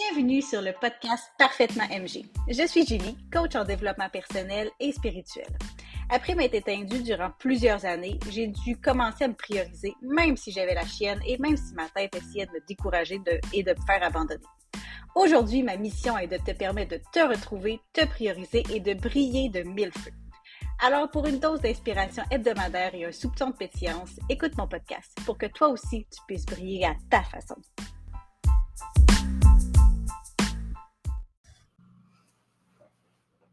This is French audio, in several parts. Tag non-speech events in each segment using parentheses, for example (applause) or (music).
Bienvenue sur le podcast Parfaitement MG. Je suis Julie, coach en développement personnel et spirituel. Après m'être éteindue durant plusieurs années, j'ai dû commencer à me prioriser, même si j'avais la chienne et même si ma tête essayait de me décourager et de me faire abandonner. Aujourd'hui, ma mission est de te permettre de te retrouver, te prioriser et de briller de mille feux. Alors, pour une dose d'inspiration hebdomadaire et un soupçon de pétillance, écoute mon podcast pour que toi aussi tu puisses briller à ta façon.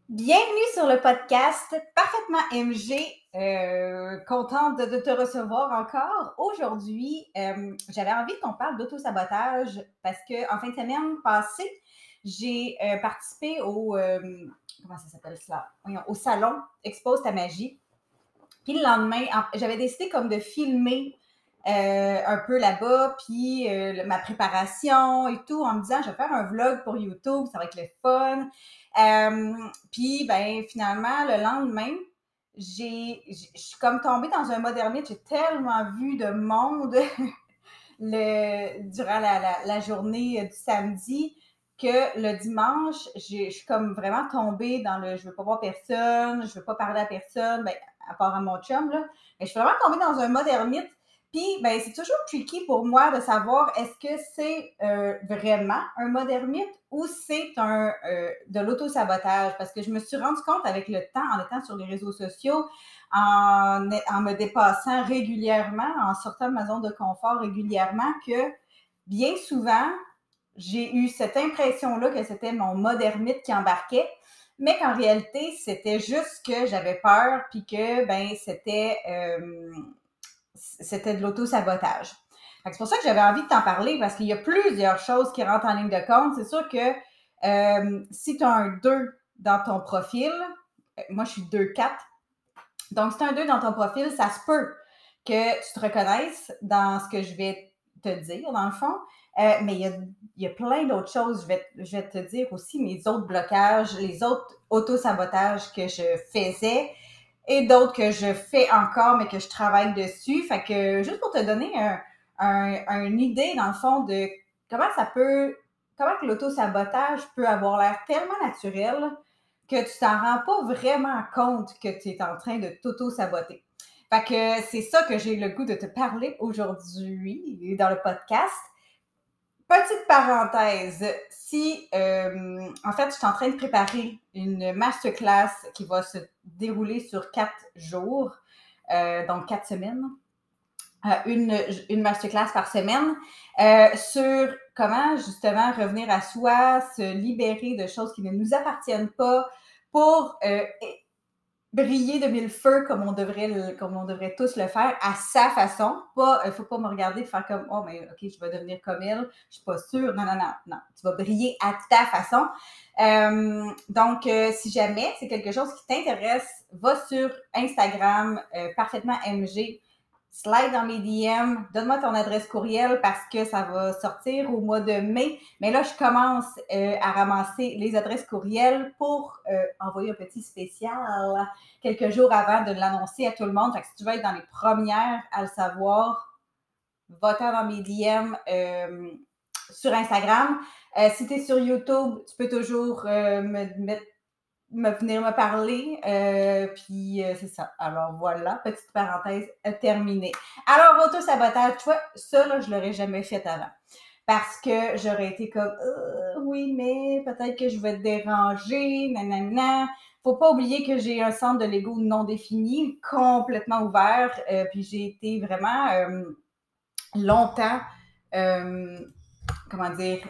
Bienvenue sur le podcast Parfaitement MG. Euh, contente de, te recevoir encore. Aujourd'hui, euh, j'avais envie qu'on parle d'auto-sabotage parce que en fin de semaine passée, j'ai euh, participé au comment ça s'appelle cela? au salon Expose ta magie. Puis le lendemain, j'avais décidé de filmer un peu là-bas, puis ma préparation et tout, en me disant, je vais faire un vlog pour YouTube, ça va être le fun. Euh, puis, ben, finalement, le lendemain, je suis comme tombée dans un modernite. J'ai tellement vu de monde (laughs) durant la, journée du samedi que le dimanche, je suis comme vraiment tombée dans le je veux pas voir personne, je veux pas parler à personne, ben, à part à mon chum, là. Mais je suis vraiment tombée dans un mode puis, ben, c'est toujours tricky pour moi de savoir est-ce que c'est euh, vraiment un mode ou c'est un euh, de l'auto-sabotage. Parce que je me suis rendu compte avec le temps, en étant sur les réseaux sociaux, en, en me dépassant régulièrement, en sortant de ma zone de confort régulièrement, que bien souvent, j'ai eu cette impression-là que c'était mon mode qui embarquait mais qu'en réalité, c'était juste que j'avais peur, puis que ben c'était euh, c'était de l'auto-sabotage. C'est pour ça que j'avais envie de t'en parler parce qu'il y a plusieurs choses qui rentrent en ligne de compte. C'est sûr que euh, si tu as un 2 dans ton profil, euh, moi je suis 2-4, donc si tu as un 2 dans ton profil, ça se peut que tu te reconnaisses dans ce que je vais te dire, dans le fond. Euh, mais il y, a, y a, plein d'autres choses, je vais, je vais te dire aussi mes autres blocages, les autres auto-sabotages que je faisais et d'autres que je fais encore, mais que je travaille dessus. Fait que juste pour te donner un, une idée, dans le fond, de comment ça peut, comment que l'auto-sabotage peut avoir l'air tellement naturel que tu t'en rends pas vraiment compte que tu es en train de t'auto-saboter. Fait que c'est ça que j'ai le goût de te parler aujourd'hui dans le podcast. Petite parenthèse, si euh, en fait je suis en train de préparer une masterclass qui va se dérouler sur quatre jours, euh, donc quatre semaines, euh, une, une masterclass par semaine, sur comment justement revenir à soi, se libérer de choses qui ne nous appartiennent pas pour briller de mille feux comme on devrait comme on devrait tous le faire à sa façon. Pas, il faut pas me regarder faire comme oh mais ok je vais devenir comme elle, je suis pas sûre. Non non non non, tu vas briller à ta façon. Euh, donc euh, si jamais c'est quelque chose qui t'intéresse, va sur Instagram euh, parfaitement MG slide dans mes DM, donne-moi ton adresse courriel parce que ça va sortir au mois de mai. Mais là, je commence euh, à ramasser les adresses courriels pour euh, envoyer un petit spécial quelques jours avant de l'annoncer à tout le monde. Si tu veux être dans les premières à le savoir, va-t'en dans mes DM euh, sur Instagram. si tu es sur YouTube, tu peux toujours me mettre me venir me parler. Euh, puis euh, c'est ça. Alors voilà, petite parenthèse euh, terminée. Alors, auto-sabotage, tu vois, ça, là, je l'aurais jamais fait avant. Parce que j'aurais été comme oui, mais peut-être que je vais te déranger, nanana. Faut pas oublier que j'ai un centre de l'ego non défini, complètement ouvert. puis j'ai été vraiment longtemps, comment dire,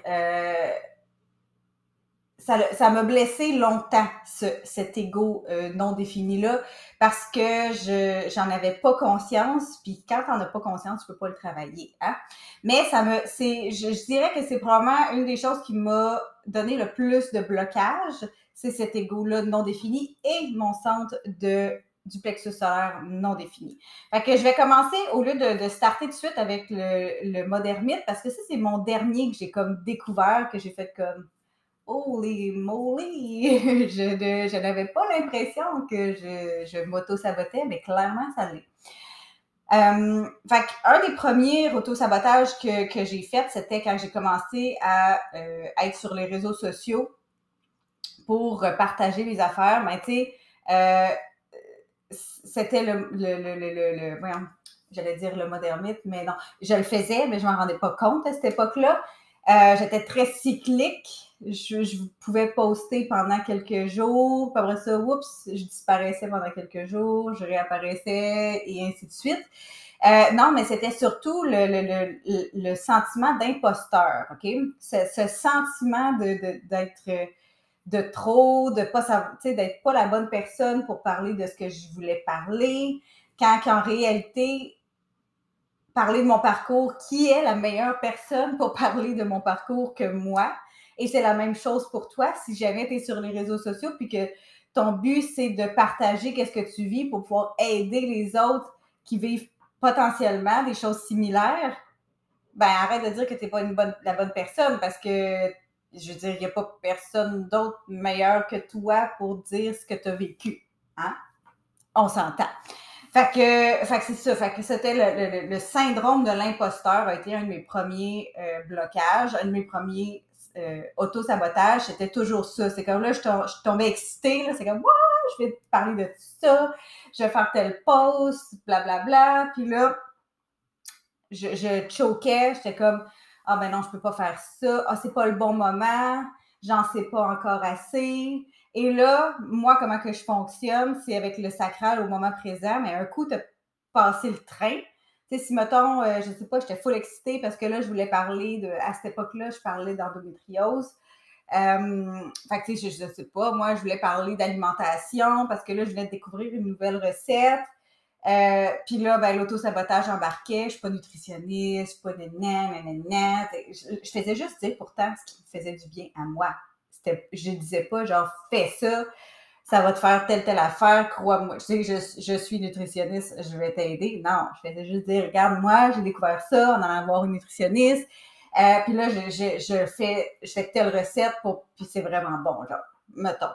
ça m'a blessé longtemps, ce, cet ego euh, non défini-là, parce que je j'en avais pas conscience, puis quand t'en as pas conscience, tu peux pas le travailler. Hein? Mais ça me c'est je, dirais que c'est probablement une des choses qui m'a donné le plus de blocage, c'est cet ego-là non défini et mon centre de du plexus solaire non défini. Fait que je vais commencer, au lieu de, de starter tout de suite avec le, le modernite, parce que ça, c'est mon dernier que j'ai comme découvert, que j'ai fait comme Holy moly! (laughs) je, n'avais pas l'impression que je, je m'auto-sabotais, mais clairement, ça l'est. Euh, fait un des premiers auto-sabotages que, que j'ai fait, c'était quand j'ai commencé à euh, être sur les réseaux sociaux pour partager les affaires. Mais tu sais, euh, c'était le, le, le, le, voyons, j'allais dire le modernite, mais non, je le faisais, mais je m'en rendais pas compte à cette époque-là. J'étais très cyclique. Je, pouvais poster pendant quelques jours, puis après ça, oups, je disparaissais pendant quelques jours, je réapparaissais et ainsi de suite. Euh, non, mais c'était surtout le, le, le, le sentiment d'imposteur, OK? Ce, ce sentiment de, d'être de, trop, de pas d'être pas la bonne personne pour parler de ce que je voulais parler, quand en réalité, parler de mon parcours, qui est la meilleure personne pour parler de mon parcours que moi? Et c'est la même chose pour toi. Si jamais tu es sur les réseaux sociaux puis que ton but, c'est de partager qu'est-ce que tu vis pour pouvoir aider les autres qui vivent potentiellement des choses similaires, ben arrête de dire que tu n'es pas une bonne, la bonne personne parce que, je veux dire, il n'y a pas personne d'autre meilleur que toi pour dire ce que tu as vécu. Hein? On s'entend. Fait que, c'est ça. Fait que c'était le, le, syndrome de l'imposteur a été un de mes premiers euh, blocages, un de mes premiers euh, auto-sabotages. C'était toujours ça. C'est comme là, je, je tombais excitée. C'est comme, je vais parler de ça. Je vais faire tel post, blablabla. Bla. Puis là, je, je choquais. J'étais comme, ah ben non, je peux pas faire ça. Ah, c'est pas le bon moment. J'en sais pas encore assez. Et là, moi, comment que je fonctionne, c'est avec le sacral au moment présent, mais un coup, tu as passé le train. Sais, si, mettons, euh, je sais pas, j'étais full excitée parce que là, je voulais parler de, à cette époque-là, je parlais d'endométriose. Euh, fait que, tu sais, je, sais pas, moi, je voulais parler d'alimentation parce que là, je venais de découvrir une nouvelle recette. Euh, puis là, ben, l'auto-sabotage embarquait. Je suis pas nutritionniste, je suis pas néné, néné, Je, je faisais juste dire pourtant ce qui me faisait du bien à moi je disais pas genre fais ça, ça va te faire telle telle affaire, crois-moi. Je sais que je, suis nutritionniste, je vais t'aider. Non, je vais juste dire regarde moi, j'ai découvert ça, on en avoir une nutritionniste. Euh, puis là, je, je, fais je fais telle recette pour puis c'est vraiment bon genre mettons.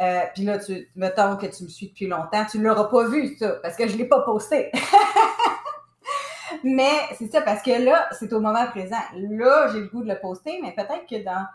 Euh, puis là, tu, mettons que tu me suis depuis longtemps, tu l'auras pas vu, ça, parce que je l'ai pas posté. (laughs) mais c'est ça, parce que là, c'est au moment présent. Là, j'ai le goût de le poster, mais peut-être que dans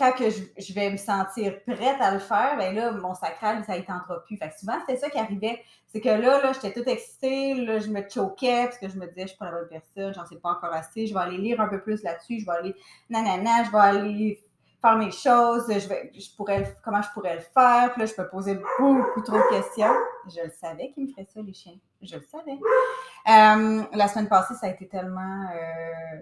quand que je, vais me sentir prête à le faire, ben là, mon sacral, ça ne tentera plus. Fait que souvent, c'était ça qui arrivait. C'est que là, là, j'étais toute excitée, là, je me choquais parce que je me disais, je suis pas la bonne personne, j'en sais pas encore assez, je vais aller lire un peu plus là-dessus, je vais aller nanana, je vais aller faire mes choses, je vais, je pourrais, comment je pourrais le faire, puis là, je me posais beaucoup trop de questions. Je le savais qu'ils me feraient ça, les chiens. Je le savais. Euh, la semaine passée, ça a été tellement euh,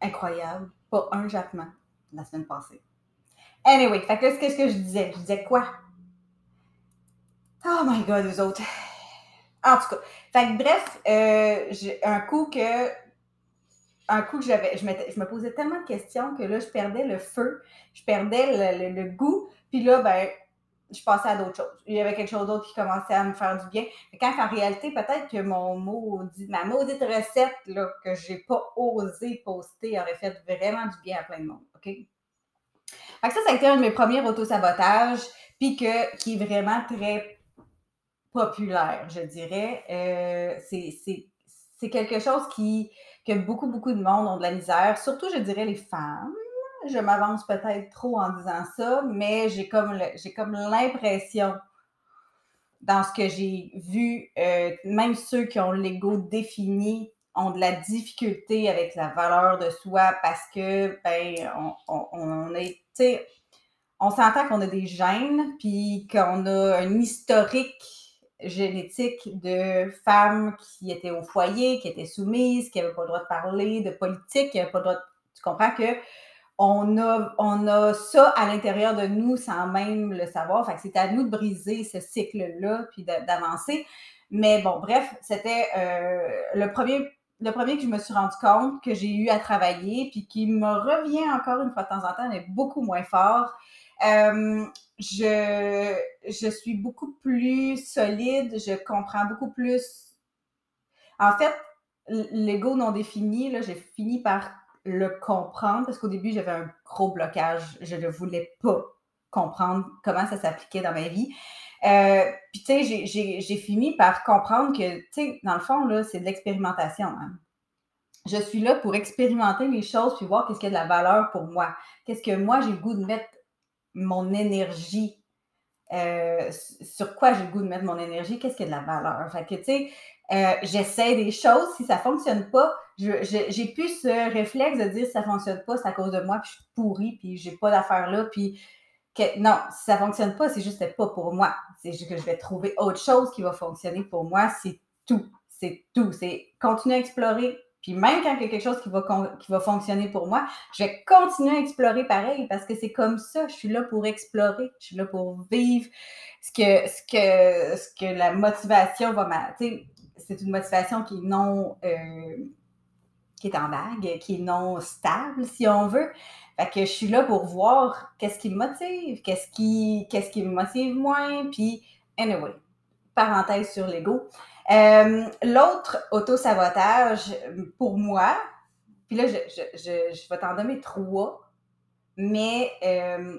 incroyable. Pas un jappement la semaine passée. Anyway, fait que qu'est-ce que je disais? Je disais quoi? Oh my god, les autres. En tout cas, fait bref, euh, un coup que un coup que j'avais, je, je, me posais tellement de questions que là, je perdais le feu, je perdais le, goût, puis là, ben, je passais à d'autres choses. Il y avait quelque chose d'autre qui commençait à me faire du bien. Quand en réalité, peut-être que mon maudit, ma maudite recette là, que j'ai pas osé poster aurait fait vraiment du bien à plein de monde. Ça, ça a été un de mes premiers autosabotages, puis que, qui est vraiment très populaire, je dirais. Euh, c'est quelque chose qui, que beaucoup, beaucoup de monde ont de la misère, surtout, je dirais, les femmes. Je m'avance peut-être trop en disant ça, mais j'ai comme j'ai comme l'impression dans ce que j'ai vu, euh, même ceux qui ont l'ego défini ont de la difficulté avec la valeur de soi parce que, ben, on, on, est, tu sais, on s'entend qu'on a des gènes, puis qu'on a un historique génétique de femmes qui étaient au foyer, qui étaient soumises, qui n'avaient pas le droit de parler de politique, qui n'avaient pas le droit de... Tu comprends que on a, on ça à l'intérieur de nous sans même le savoir. Fait que c'est à nous de briser ce cycle-là, puis d'avancer. Mais bon, bref, c'était euh, le premier le premier que je me suis rendu compte que j'ai eu à travailler, puis qui me revient encore une fois de temps en temps, mais beaucoup moins fort. Euh, je, je suis beaucoup plus solide, je comprends beaucoup plus. En fait, l'ego non défini, là, j'ai fini par le comprendre parce qu'au début, j'avais un gros blocage. Je ne voulais pas comprendre comment ça s'appliquait dans ma vie. Euh, puis, tu sais, j'ai fini par comprendre que, tu sais, dans le fond, là, c'est de l'expérimentation. Hein. Je suis là pour expérimenter les choses puis voir qu'est-ce qui a de la valeur pour moi. Qu'est-ce que moi, j'ai le goût de mettre mon énergie. Euh, sur quoi j'ai le goût de mettre mon énergie, qu'est-ce qui a de la valeur? Fait que, tu sais, euh, j'essaie des choses, si ça fonctionne pas, j'ai plus ce réflexe de dire si ça fonctionne pas, c'est à cause de moi, puis je suis pourrie, puis j'ai pas d'affaires là, puis que, non, si ça fonctionne pas, c'est juste pas pour moi. C'est juste que je vais trouver autre chose qui va fonctionner pour moi, c'est tout. C'est tout. C'est continuer à explorer. Puis même quand il y a quelque chose qui va, qui va fonctionner pour moi, je vais continuer à explorer pareil parce que c'est comme ça. Je suis là pour explorer. Je suis là pour vivre ce que, ce que, ce que la motivation va m'aider c'est une motivation qui est non euh, qui est en vague, qui est non stable, si on veut. Fait que je suis là pour voir qu'est-ce qui me motive, qu'est-ce qui, qu'est-ce qui me motive moins, puis anyway, parenthèse sur l'ego. Euh, l'autre auto-sabotage, pour moi, puis là, je, je, je, vais t'en donner trois, mais euh,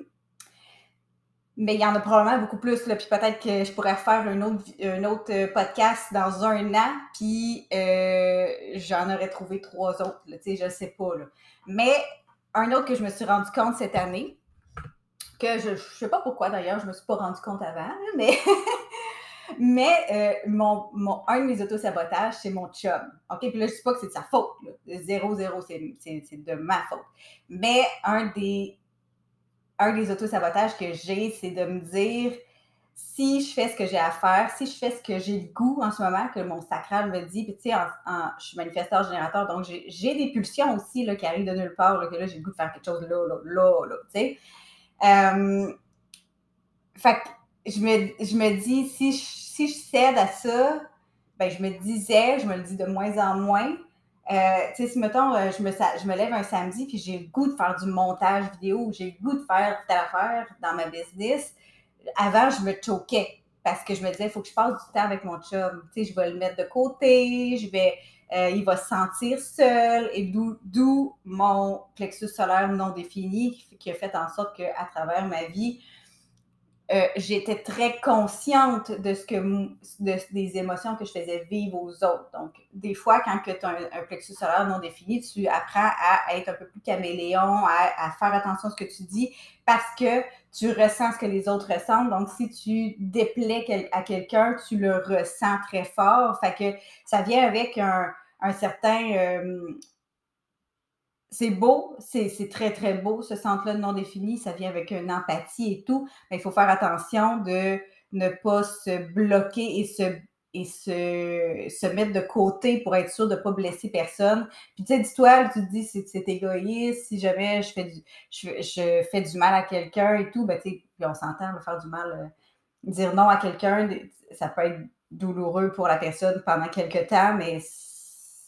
mais il y en a probablement beaucoup plus. Là, puis peut-être que je pourrais faire un autre, autre euh, podcast dans un an, puis euh, j'en aurais trouvé trois autres. Là, tu sais, je pas. Là. Mais un autre que je me suis rendu compte cette année, que je ne sais pas pourquoi d'ailleurs, je me suis pas rendu compte avant, mais, (laughs) mais euh, mon, mon, un de mes autosabotages, c'est mon chum. OK? Puis là, je ne dis pas que c'est de sa faute. Zéro, zéro, c'est de ma faute. Mais un des un des autosabotages que j'ai, c'est de me dire si je fais ce que j'ai à faire, si je fais ce que j'ai le goût en ce moment, que mon sacral me dit, puis tu sais, je suis manifesteur générateur, donc j'ai des pulsions aussi là, qui arrivent de nulle part, que là, j'ai le goût de faire quelque chose là, là, là, là tu sais. Euh, fait que je me, je me dis, si je, si je cède à ça, ben je me disais, je me le dis de moins en moins, euh, tu sais, si mettons, euh, je, me, je me lève un samedi puis j'ai le goût de faire du montage vidéo, j'ai le goût de faire telle affaire dans ma business, avant, je me choquais parce que je me disais, il faut que je passe du temps avec mon chum. Tu sais, je vais le mettre de côté, je vais, euh, il va se sentir seul et d'où mon plexus solaire non défini qui a fait en sorte qu'à travers ma vie, euh, j'étais très consciente de ce que des émotions que je faisais vivre aux autres. Donc, des fois, quand tu as un, plexus solaire non défini, tu apprends à être un peu plus caméléon, à, faire attention à ce que tu dis parce que tu ressens ce que les autres ressentent. Donc, si tu déplais à quelqu'un, tu le ressens très fort. Fait que ça vient avec un, certain euh, c'est beau, c'est très, très beau, ce centre-là non défini, ça vient avec une empathie et tout, mais il faut faire attention de ne pas se bloquer et se et se, se mettre de côté pour être sûr de ne pas blesser personne. Puis tu sais, dis-toi, tu te dis c'est, égoïste, si jamais je fais du, je, fais du mal à quelqu'un et tout, ben tu sais, on s'entend, faire du mal, euh, dire non à quelqu'un, ça peut être douloureux pour la personne pendant quelques temps, mais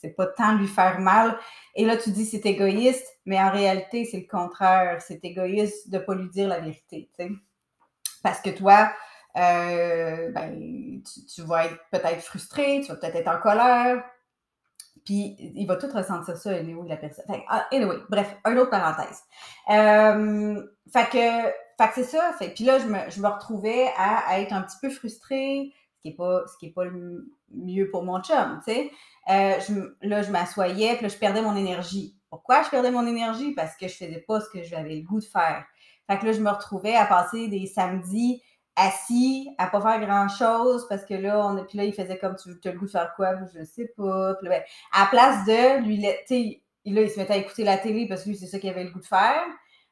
c'est pas tant lui faire mal. Et là, tu dis c'est égoïste, mais en réalité, c'est le contraire. C'est égoïste de ne pas lui dire la vérité. Parce que toi, euh, ben, tu, vas être peut-être frustré, tu vas peut-être être en colère. Puis il va tout ressentir ça, anyway, la personne. Ah, anyway, bref, une autre parenthèse. Euh, fait que, fait que c'est ça. Fait, puis là, je me, je me retrouvais à, être un petit peu frustrée, qui pas, ce qui est pas le mieux pour mon chum, tu sais. Euh, là, je m'assoyais, puis là, je perdais mon énergie. Pourquoi je perdais mon énergie? Parce que je faisais pas ce que j'avais le goût de faire. Fait que là, je me retrouvais à passer des samedis assis, à pas faire grand-chose, parce que là, on, puis là, il faisait comme, tu as le goût de faire quoi? Je sais pas. Puis là, ben, à place de lui, tu sais, là, il se mettait à écouter la télé parce que lui, c'est ça qu'il avait le goût de faire.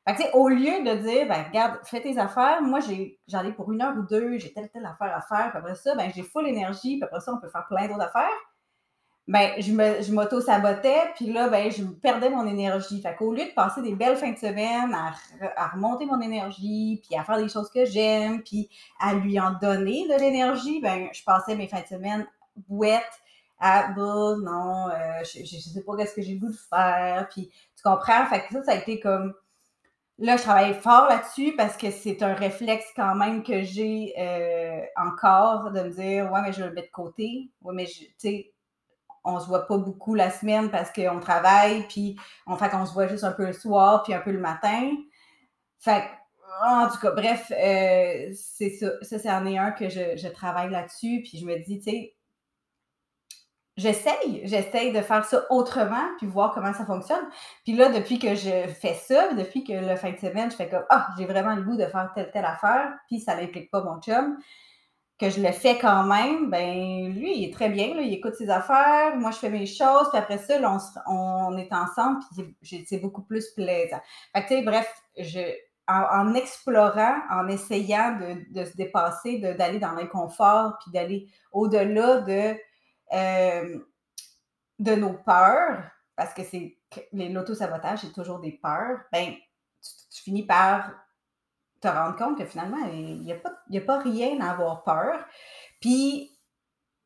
Fait que, au lieu de dire, ben, regarde, fais tes affaires, moi, j'en ai, pour une heure ou deux, j'ai telle, telle affaire à faire, puis après ça, ben, j'ai full énergie, puis après ça, on peut faire plein d'autres affaires ben, je, m'auto-sabotais, puis là, ben, je perdais mon énergie. Fait qu'au lieu de passer des belles fins de semaine à, à, remonter mon énergie, puis à faire des choses que j'aime, puis à lui en donner de l'énergie, ben, je passais mes fins de semaine bouettes à bah, non, euh, je, je, sais pas qu'est-ce que j'ai de faire, puis tu comprends? Fait que ça, ça a été comme. Là, je travaille fort là-dessus parce que c'est un réflexe quand même que j'ai euh, encore de me dire Ouais, mais je vais le mettre de côté. Ouais, mais tu sais, on se voit pas beaucoup la semaine parce qu'on travaille, puis on fait qu'on se voit juste un peu le soir, puis un peu le matin. Fait en tout cas, bref, euh, c'est ça. Ça, c'est un que je, je travaille là-dessus. Puis je me dis, tu sais, j'essaye, j'essaye de faire ça autrement, puis voir comment ça fonctionne. Puis là, depuis que je fais ça, depuis que le fin de semaine, je fais comme Ah, j'ai vraiment le goût de faire telle, telle affaire, puis ça n'implique pas mon chum, que je le fais quand même, ben lui, il est très bien, là, il écoute ses affaires, moi je fais mes choses, puis après ça, là, on, est ensemble, puis c'est beaucoup plus plaisant. Fait que, tu sais, bref, je, en, explorant, en essayant de, de se dépasser, d'aller dans l'inconfort, puis d'aller au-delà de euh, de nos peurs, parce que c'est l'auto-sabotage, c'est toujours des peurs, ben, tu, finis par te rendre compte que finalement, il n'y a, pas, a pas rien à avoir peur. Puis,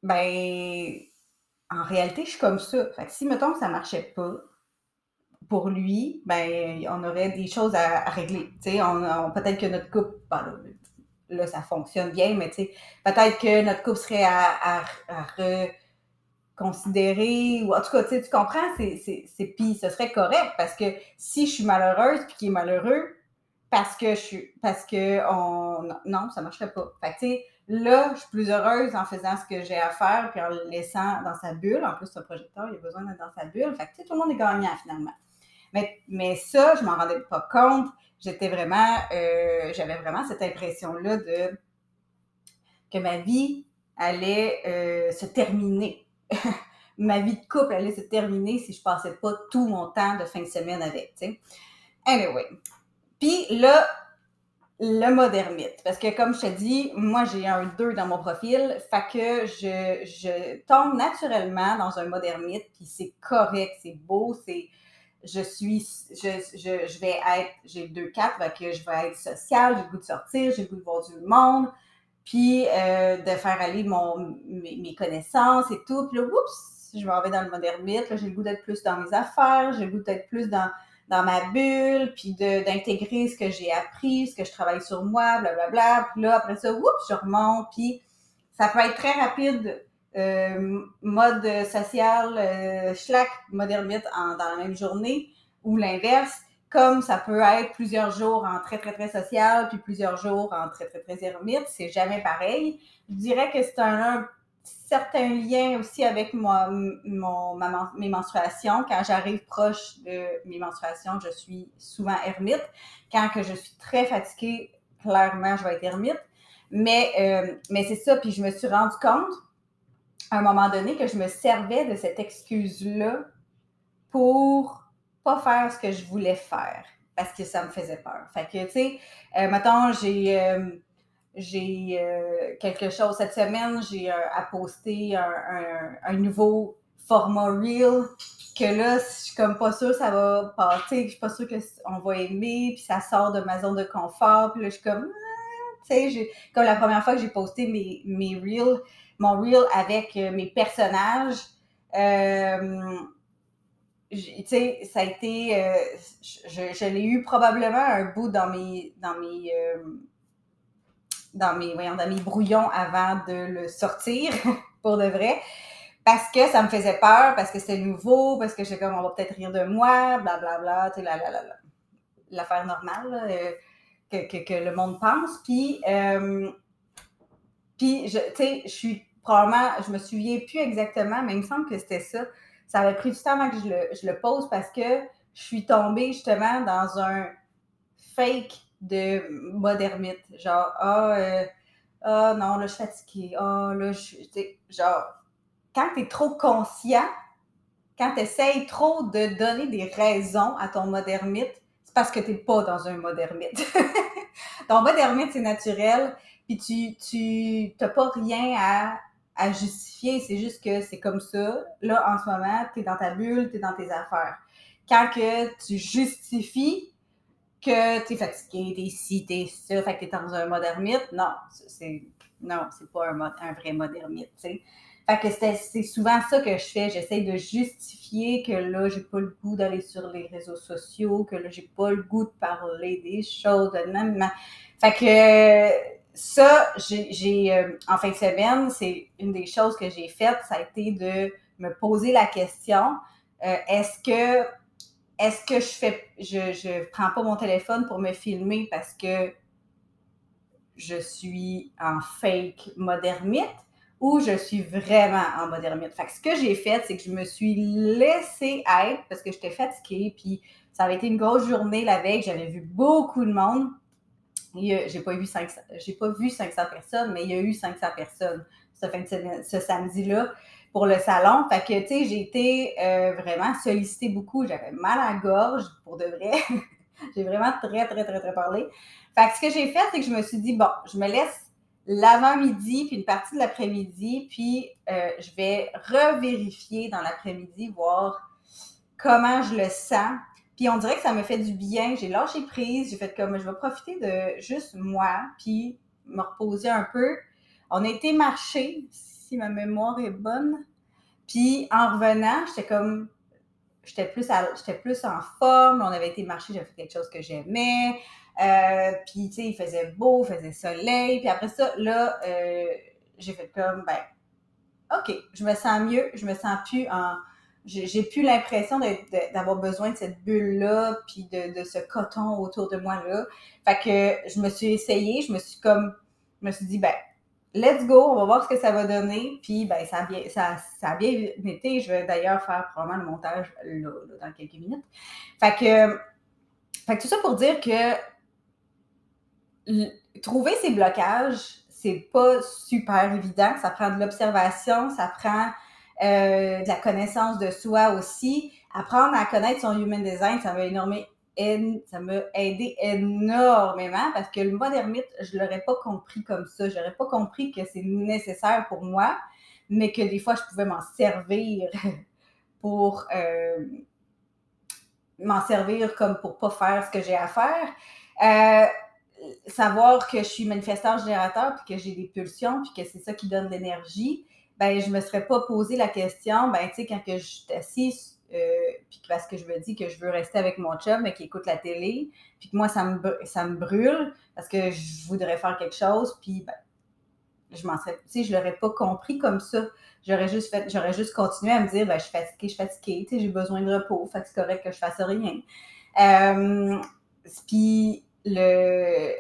ben, en réalité, je suis comme ça. Fait que si, mettons, ça ne marchait pas, pour lui, ben, on aurait des choses à, régler. on, peut-être que notre couple, ben, là, ça fonctionne bien, mais peut-être que notre couple serait à, à, considérer, ou en tout cas, tu comprends, c'est, puis ce serait correct parce que si je suis malheureuse puis qu'il est malheureux, parce que je suis, parce que on, non, ça marcherait pas. Fait que, tu sais, là, je suis plus heureuse en faisant ce que j'ai à faire puis en laissant dans sa bulle. En plus, ce projecteur, il a besoin d'être dans sa bulle. Fait que, tu sais, tout le monde est gagnant finalement. Mais, mais ça, je m'en rendais pas compte. J'étais vraiment, euh, j'avais vraiment cette impression-là de que ma vie allait euh, se terminer (laughs) ma vie de couple allait se terminer si je passais pas tout mon temps de fin de semaine avec. Anyway. Puis là, le modernite. Parce que comme je te dis, moi j'ai un 2 dans mon profil, fait que je, je tombe naturellement dans un modernite, puis c'est correct, c'est beau, c'est. Je suis, je, je, je vais être, j'ai deux 4, fait que je vais être sociale, j'ai le goût de sortir, j'ai le goût de voir du monde, puis euh, de faire aller mon, mes, connaissances et tout. Puis là, oups, je m'en vais dans le modernite, j'ai le goût d'être plus dans mes affaires, j'ai le goût d'être plus dans, dans ma bulle, puis d'intégrer ce que j'ai appris, ce que je travaille sur moi, blablabla. Bla, bla. Puis là, après ça, oups, je remonte, puis ça peut être très rapide. Euh, mode social, euh, schlack, modernite en, dans la même journée, ou l'inverse comme ça peut être plusieurs jours en très, très, très social, puis plusieurs jours en très, très, très ermite, c'est jamais pareil. Je dirais que c'est un, certain lien aussi avec moi, mon, ma, mes menstruations. Quand j'arrive proche de mes menstruations, je suis souvent ermite. Quand que je suis très fatiguée, clairement, je vais être ermite. Mais, euh, mais c'est ça, puis je me suis rendu compte à un moment donné que je me servais de cette excuse-là pour faire ce que je voulais faire parce que ça me faisait peur. Fait que, tu sais, euh, j'ai euh, euh, quelque chose cette semaine, j'ai à poster un, nouveau format Reel que là, je suis comme pas sûre ça va passer, je suis pas sûre qu'on va aimer, puis ça sort de ma zone de confort, puis là, je suis comme, ah, tu sais, comme la première fois que j'ai posté mes, mes Reels, mon Reel avec mes personnages, euh, tu sais, ça a été, euh, je, l'ai eu probablement un bout dans mes, dans mes, euh, dans mes, voyons, dans mes brouillons avant de le sortir, (laughs) pour de vrai, parce que ça me faisait peur, parce que c'était nouveau, parce que j'étais comme, on va peut-être rire de moi, blablabla, tu sais, la, la, la, l'affaire normale euh, que, que, le monde pense. Puis, puis je, tu sais, je suis probablement, je me souviens plus exactement, mais il me semble que c'était ça ça avait pris du temps avant que je le, je le pose parce que je suis tombée justement dans un fake de modernite. Genre, ah, euh, ah non, là, je suis fatiguée. Ah, là, je suis. Genre, quand tu es trop conscient, quand tu essayes trop de donner des raisons à ton modernite, c'est parce que tu n'es pas dans un modernite. (laughs) ton modernite, c'est naturel, puis tu n'as tu, pas rien à à justifier, c'est juste que c'est comme ça. Là, en ce moment, tu es dans ta bulle, tu es dans tes affaires. Quand que tu justifies que tu es fatigué, t'es ci, t'es ça, fait que t'es dans un modernite, non, c'est non, c'est pas un, un, vrai tu sais. Fait que c'est souvent ça que je fais. J'essaie de justifier que là, j'ai pas le goût d'aller sur les réseaux sociaux, que là, j'ai pas le goût de parler des choses. Même. Ça, j'ai euh, en fin de semaine, c'est une des choses que j'ai faites, ça a été de me poser la question euh, est-ce que est-ce que je fais, je, je prends pas mon téléphone pour me filmer parce que je suis en fake modernite ou je suis vraiment en modernite. Fait que ce que j'ai fait, c'est que je me suis laissée être parce que j'étais fatiguée, puis ça avait été une grosse journée la veille, j'avais vu beaucoup de monde. J'ai pas, vu 500, pas vu 500 personnes, mais il y a eu 500 personnes ce samedi-là pour le salon. Fait que, tu sais, j'ai été euh, vraiment sollicitée beaucoup. J'avais mal à la gorge, pour de vrai. (laughs) j'ai vraiment très, très, très, très parlé. Fait que ce que j'ai fait, c'est que je me suis dit, bon, je me laisse l'avant-midi, puis une partie de l'après-midi, puis euh, je vais revérifier dans l'après-midi, voir comment je le sens. Puis on dirait que ça me fait du bien. J'ai lâché prise, j'ai fait comme, je vais profiter de juste moi, puis me reposer un peu. On a été marcher, si ma mémoire est bonne. Puis en revenant, j'étais comme, j'étais plus, j'étais plus en forme. On avait été marcher, j'avais fait quelque chose que j'aimais. Euh, puis, tu sais, il faisait beau, il faisait soleil. Puis après ça, là, euh, j'ai fait comme, ben, OK, je me sens mieux, je me sens plus en. J'ai plus l'impression d'avoir besoin de cette bulle-là, puis de, ce coton autour de moi-là. Fait que je me suis essayée, je me suis comme, je me suis dit, ben, let's go, on va voir ce que ça va donner. Puis, ben, ça a bien, ça, ça a bien été. Je vais d'ailleurs faire probablement le montage là, dans quelques minutes. Fait que, fait que tout ça pour dire que trouver ces blocages, c'est pas super évident. Ça prend de l'observation, ça prend euh, de la connaissance de soi aussi. Apprendre à connaître son human design, ça m'a énormément ça m'a aidé énormément parce que le mode ermite, je l'aurais pas compris comme ça. J'aurais pas compris que c'est nécessaire pour moi, mais que des fois, je pouvais m'en servir (laughs) pour euh, m'en servir comme pour pas faire ce que j'ai à faire. Euh, savoir que je suis manifesteur générateur, puis que j'ai des pulsions, puis que c'est ça qui donne l'énergie, ben je me serais pas posé la question, ben tu sais, quand que je suis assise, euh, puis parce que je me dis que je veux rester avec mon chum, mais qui écoute la télé, puis que moi, ça me, ça me brûle, parce que je voudrais faire quelque chose, puis ben, je m'en serais, tu sais, je l'aurais pas compris comme ça. J'aurais juste fait, j'aurais juste continué à me dire, ben, je suis fatiguée, je suis fatiguée, tu sais, j'ai besoin de repos, fait que c'est correct que je fasse rien. Euh, puis le,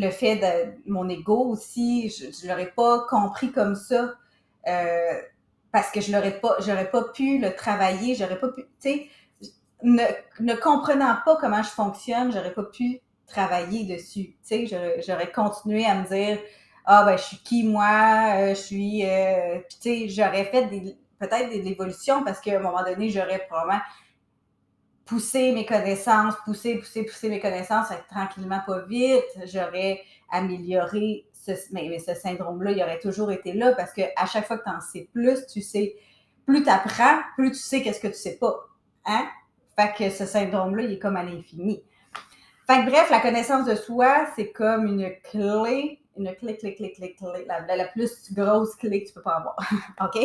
le fait de mon ego aussi, je ne l'aurais pas compris comme ça euh, parce que je l'aurais pas, j'aurais pas pu le travailler, j'aurais pas pu, tu sais, ne, ne comprenant pas comment je fonctionne, j'aurais pas pu travailler dessus, tu sais, j'aurais continué à me dire ah ben je suis qui moi, euh, je suis, euh, tu sais, j'aurais fait des peut-être des évolutions parce qu'à un moment donné j'aurais probablement pousser mes connaissances, pousser, pousser, pousser mes connaissances, tranquillement, pas vite, j'aurais amélioré mais, ce syndrome-là, il aurait toujours été là parce que à chaque fois que tu en sais plus, tu sais, plus tu apprends, plus tu sais qu'est-ce que tu sais pas. Hein? Fait que ce syndrome-là, il est comme à l'infini. Fait que bref, la connaissance de soi, c'est comme une clé, une clé, clé, clé, clé, clé, la, la plus grosse clé que tu peux pas avoir. (laughs) OK?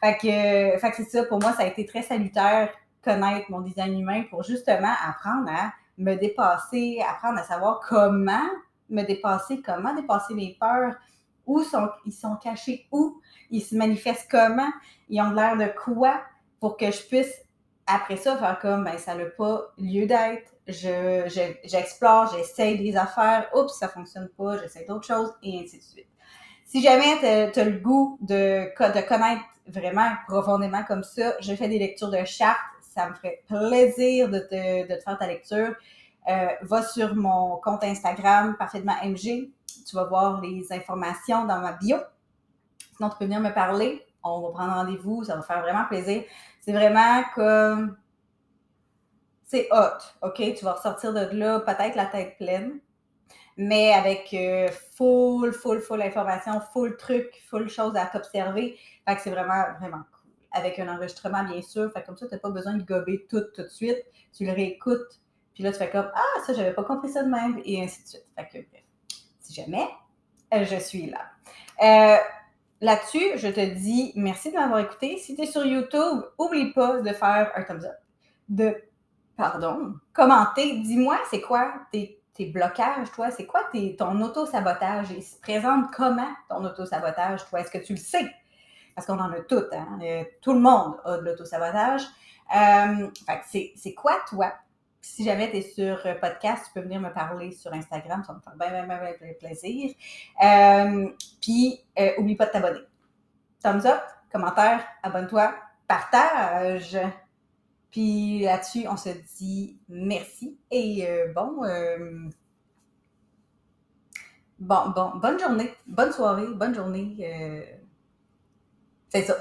Fait que, fait que c'est ça, pour moi, ça a été très salutaire connaître mon design humain pour justement apprendre à me dépasser, apprendre à savoir comment me dépasser, comment dépasser mes peurs, où sont, ils sont cachés, où ils se manifestent comment, ils ont l'air de quoi, pour que je puisse, après ça, faire comme, ben, ça n'a pas lieu d'être. Je, j'explore, j'essaye des affaires, oups, ça fonctionne pas, j'essaie d'autres choses, et ainsi de suite. Si jamais tu as le goût de, de connaître vraiment profondément comme ça, je fais des lectures de chartes ça me ferait plaisir de te, de te faire ta lecture. Euh, va sur mon compte Instagram, parfaitement MG. Tu vas voir les informations dans ma bio. Sinon, tu peux venir me parler. On va prendre rendez-vous. Ça va faire vraiment plaisir. C'est vraiment comme. C'est hot. OK? Tu vas ressortir de là, peut-être la tête pleine, mais avec euh, full, full, full information, full truc, full choses à t'observer. Fait que c'est vraiment, vraiment avec un enregistrement, bien sûr. Fait comme ça, tu n'as pas besoin de gober tout tout de suite. Tu le réécoutes, puis là, tu fais comme Ah, ça, j'avais pas compris ça de même, et ainsi de suite. Fait que, si jamais, euh, je suis là. Euh, là-dessus, je te dis merci de m'avoir écouté. Si tu es sur YouTube, oublie pas de faire un thumbs up, de, pardon, commenter. Dis-moi, c'est quoi tes, tes, blocages, toi? C'est quoi ton auto-sabotage? Il se présente comment ton auto-sabotage, toi? Est-ce que tu le sais? parce qu'on en a toutes. Hein? Euh, tout le monde a de l'autosabotage. Euh, c'est quoi, toi? Si jamais tu es sur podcast, tu peux venir me parler sur Instagram, ça me faire bien, bien, plaisir. Euh, puis, euh, oublie pas de t'abonner. Thumbs up, commentaire, abonne-toi, partage. Puis là-dessus, on se dit merci et euh, bon, euh, bon, bon, bonne journée, bonne soirée, bonne journée. Euh, c'est ça.